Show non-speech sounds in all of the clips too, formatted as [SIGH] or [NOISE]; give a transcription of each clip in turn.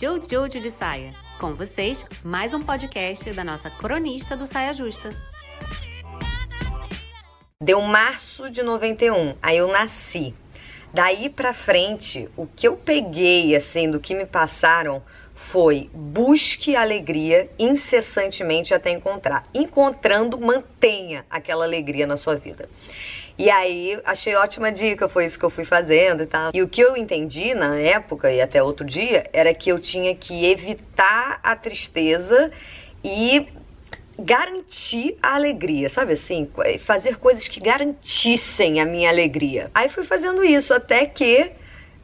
Jojo de Saia. Com vocês, mais um podcast da nossa cronista do Saia Justa. Deu março de 91, aí eu nasci. Daí pra frente, o que eu peguei, assim, do que me passaram foi busque alegria incessantemente até encontrar. Encontrando, mantenha aquela alegria na sua vida. E aí, achei ótima dica, foi isso que eu fui fazendo e tal. E o que eu entendi na época e até outro dia era que eu tinha que evitar a tristeza e garantir a alegria, sabe assim? Fazer coisas que garantissem a minha alegria. Aí fui fazendo isso até que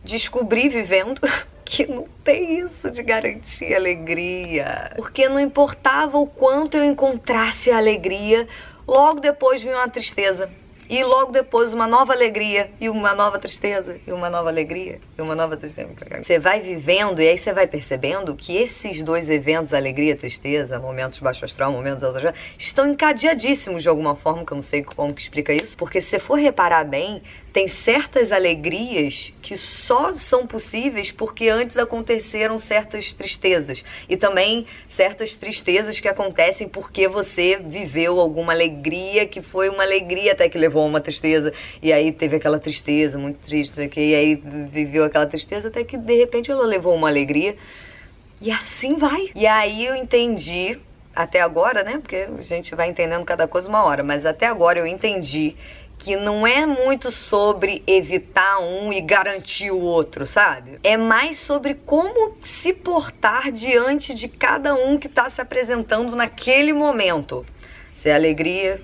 descobri vivendo [LAUGHS] que não tem isso de garantir alegria. Porque não importava o quanto eu encontrasse a alegria, logo depois vinha uma tristeza. E logo depois uma nova alegria e uma nova tristeza e uma nova alegria e uma nova tristeza. Você vai vivendo e aí você vai percebendo que esses dois eventos, alegria e tristeza, momentos baixo astral, momentos alto astral, estão encadeadíssimos de alguma forma, que eu não sei como que explica isso, porque se você for reparar bem, tem certas alegrias que só são possíveis porque antes aconteceram certas tristezas. E também certas tristezas que acontecem porque você viveu alguma alegria que foi uma alegria até que levou a uma tristeza. E aí teve aquela tristeza muito triste, e aí viveu aquela tristeza até que de repente ela levou uma alegria. E assim vai. E aí eu entendi até agora, né? Porque a gente vai entendendo cada coisa uma hora, mas até agora eu entendi que não é muito sobre evitar um e garantir o outro, sabe? É mais sobre como se portar diante de cada um que está se apresentando naquele momento. Se é alegria,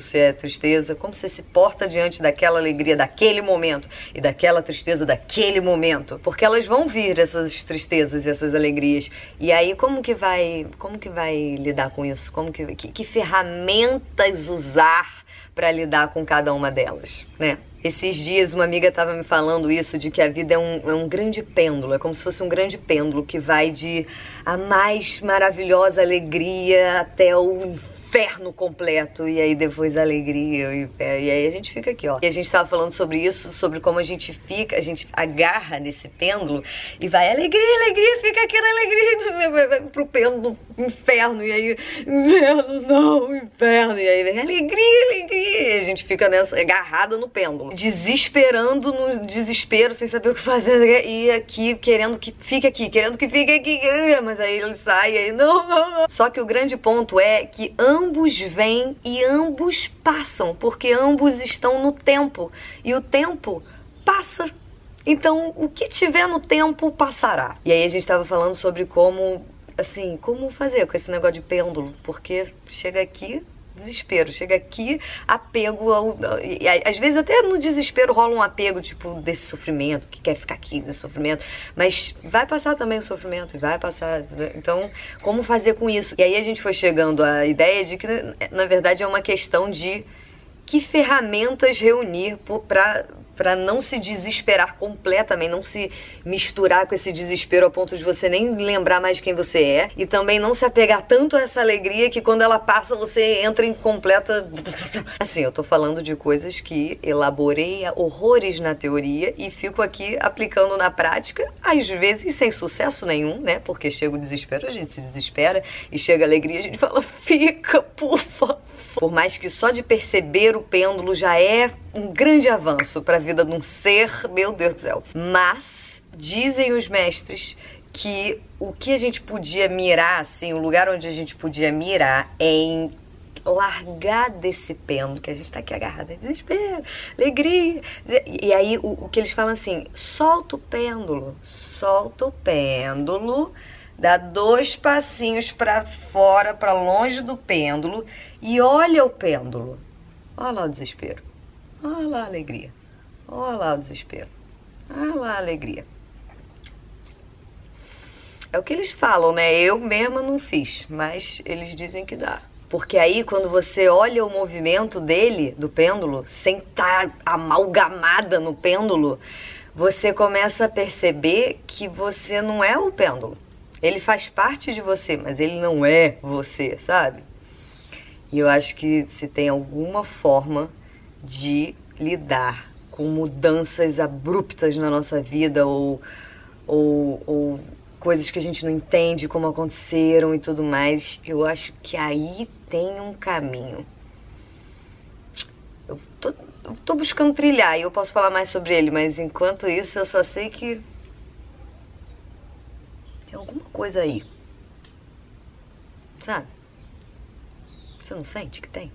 se é tristeza, como você se porta diante daquela alegria daquele momento e daquela tristeza daquele momento, porque elas vão vir essas tristezas e essas alegrias. E aí como que vai, como que vai lidar com isso? Como que que, que ferramentas usar para lidar com cada uma delas, né? Esses dias uma amiga estava me falando isso, de que a vida é um, é um grande pêndulo, é como se fosse um grande pêndulo que vai de a mais maravilhosa alegria até o inferno completo e aí depois a alegria e, e aí a gente fica aqui, ó. E a gente tava falando sobre isso, sobre como a gente fica, a gente agarra nesse pêndulo e vai alegria, alegria, fica aqui na alegria, [LAUGHS] pro pêndulo inferno e aí inferno, não, inferno e aí alegria, alegria. E a gente fica nessa agarrada no pêndulo, desesperando no desespero, sem saber o que fazer e aqui querendo que fique aqui, querendo que fique aqui, mas aí ele sai e aí não, não, não. Só que o grande ponto é que ambos ambos vêm e ambos passam, porque ambos estão no tempo e o tempo passa. Então, o que tiver no tempo passará. E aí a gente estava falando sobre como, assim, como fazer com esse negócio de pêndulo, porque chega aqui, desespero. Chega aqui, apego ao. E, às vezes até no desespero rola um apego, tipo, desse sofrimento, que quer ficar aqui desse sofrimento. Mas vai passar também o sofrimento, vai passar. Então, como fazer com isso? E aí a gente foi chegando à ideia de que, na verdade, é uma questão de que ferramentas reunir para para não se desesperar completamente, não se misturar com esse desespero a ponto de você nem lembrar mais quem você é e também não se apegar tanto a essa alegria que quando ela passa você entra em completa [LAUGHS] assim, eu tô falando de coisas que elaborei horrores na teoria e fico aqui aplicando na prática, às vezes sem sucesso nenhum, né? Porque chega o desespero, a gente se desespera e chega a alegria, a gente fala: "Fica, por favor". Por mais que só de perceber o pêndulo já é um grande avanço para a vida de um ser, meu Deus do céu. Mas dizem os mestres que o que a gente podia mirar, assim, o lugar onde a gente podia mirar é em largar desse pêndulo, que a gente tá aqui agarrado, é desespero, alegria. E aí o, o que eles falam assim, solta o pêndulo, solta o pêndulo, dá dois passinhos para fora, para longe do pêndulo e olha o pêndulo. Olha lá o desespero. Olha lá a alegria. Olha lá o desespero. Olha lá a alegria. É o que eles falam, né? Eu mesma não fiz, mas eles dizem que dá. Porque aí, quando você olha o movimento dele, do pêndulo, sem estar tá amalgamada no pêndulo, você começa a perceber que você não é o pêndulo. Ele faz parte de você, mas ele não é você, sabe? E eu acho que se tem alguma forma de lidar com mudanças abruptas na nossa vida ou, ou, ou coisas que a gente não entende como aconteceram e tudo mais, eu acho que aí tem um caminho. Eu tô, eu tô buscando trilhar e eu posso falar mais sobre ele, mas enquanto isso eu só sei que tem alguma coisa aí. Sabe? Você não sente que tem?